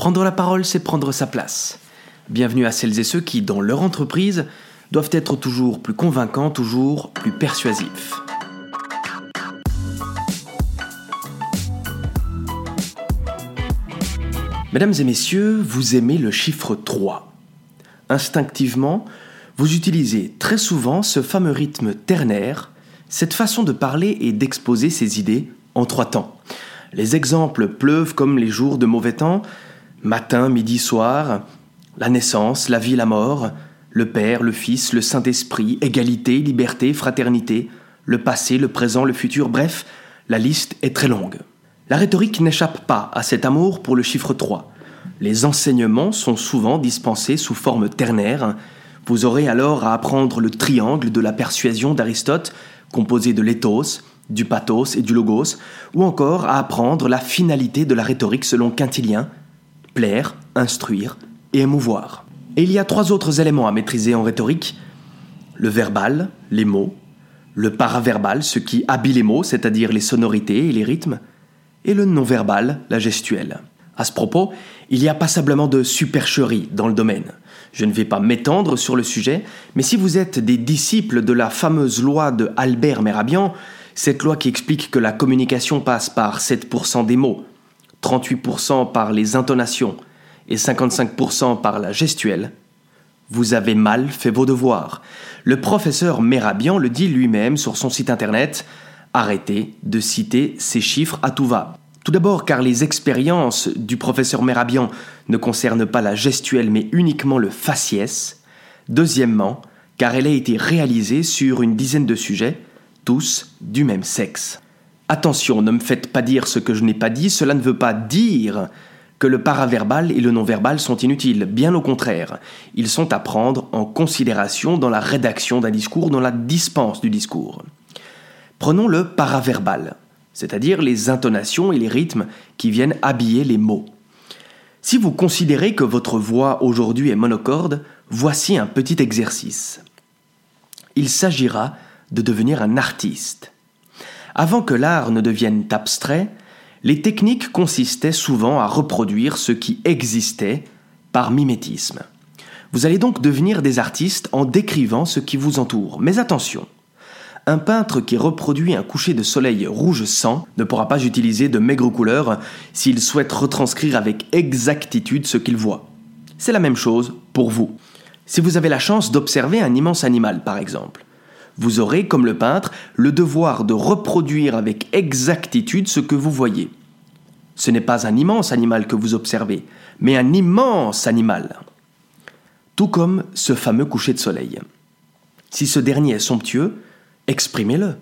Prendre la parole, c'est prendre sa place. Bienvenue à celles et ceux qui, dans leur entreprise, doivent être toujours plus convaincants, toujours plus persuasifs. Mesdames et messieurs, vous aimez le chiffre 3. Instinctivement, vous utilisez très souvent ce fameux rythme ternaire, cette façon de parler et d'exposer ses idées en trois temps. Les exemples pleuvent comme les jours de mauvais temps, matin, midi, soir, la naissance, la vie, la mort, le Père, le Fils, le Saint-Esprit, égalité, liberté, fraternité, le passé, le présent, le futur, bref, la liste est très longue. La rhétorique n'échappe pas à cet amour pour le chiffre 3. Les enseignements sont souvent dispensés sous forme ternaire. Vous aurez alors à apprendre le triangle de la persuasion d'Aristote, composé de l'éthos, du pathos et du logos, ou encore à apprendre la finalité de la rhétorique selon Quintilien, plaire, instruire et émouvoir. Et il y a trois autres éléments à maîtriser en rhétorique. Le verbal, les mots, le paraverbal, ce qui habille les mots, c'est-à-dire les sonorités et les rythmes, et le non-verbal, la gestuelle. À ce propos, il y a passablement de supercherie dans le domaine. Je ne vais pas m'étendre sur le sujet, mais si vous êtes des disciples de la fameuse loi de Albert Merabian, cette loi qui explique que la communication passe par 7% des mots, 38% par les intonations et 55% par la gestuelle, vous avez mal fait vos devoirs. Le professeur Merabian le dit lui-même sur son site internet. Arrêtez de citer ces chiffres à tout va. Tout d'abord car les expériences du professeur Merabian ne concernent pas la gestuelle mais uniquement le faciès. Deuxièmement, car elle a été réalisée sur une dizaine de sujets, tous du même sexe. Attention, ne me faites pas dire ce que je n'ai pas dit, cela ne veut pas dire que le paraverbal et le non-verbal sont inutiles, bien au contraire, ils sont à prendre en considération dans la rédaction d'un discours, dans la dispense du discours. Prenons le paraverbal c'est-à-dire les intonations et les rythmes qui viennent habiller les mots. Si vous considérez que votre voix aujourd'hui est monocorde, voici un petit exercice. Il s'agira de devenir un artiste. Avant que l'art ne devienne abstrait, les techniques consistaient souvent à reproduire ce qui existait par mimétisme. Vous allez donc devenir des artistes en décrivant ce qui vous entoure. Mais attention, un peintre qui reproduit un coucher de soleil rouge sang ne pourra pas utiliser de maigres couleurs s'il souhaite retranscrire avec exactitude ce qu'il voit. C'est la même chose pour vous. Si vous avez la chance d'observer un immense animal, par exemple, vous aurez, comme le peintre, le devoir de reproduire avec exactitude ce que vous voyez. Ce n'est pas un immense animal que vous observez, mais un immense animal. Tout comme ce fameux coucher de soleil. Si ce dernier est somptueux, exprimez-le.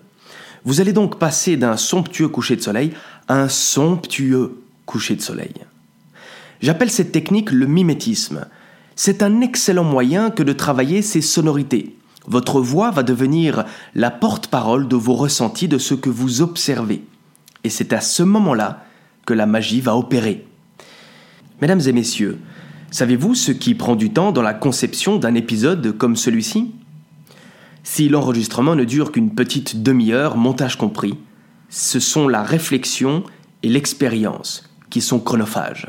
Vous allez donc passer d'un somptueux coucher de soleil à un somptueux coucher de soleil. J'appelle cette technique le mimétisme. C'est un excellent moyen que de travailler ses sonorités. Votre voix va devenir la porte-parole de vos ressentis, de ce que vous observez. Et c'est à ce moment-là que la magie va opérer. Mesdames et messieurs, savez-vous ce qui prend du temps dans la conception d'un épisode comme celui-ci? Si l'enregistrement ne dure qu'une petite demi-heure, montage compris, ce sont la réflexion et l'expérience qui sont chronophages.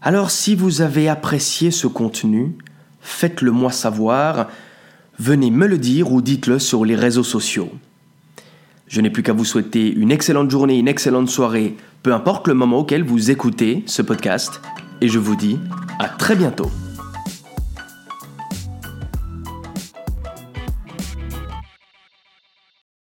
Alors si vous avez apprécié ce contenu, faites-le moi savoir, venez me le dire ou dites-le sur les réseaux sociaux. Je n'ai plus qu'à vous souhaiter une excellente journée, une excellente soirée, peu importe le moment auquel vous écoutez ce podcast, et je vous dis à très bientôt.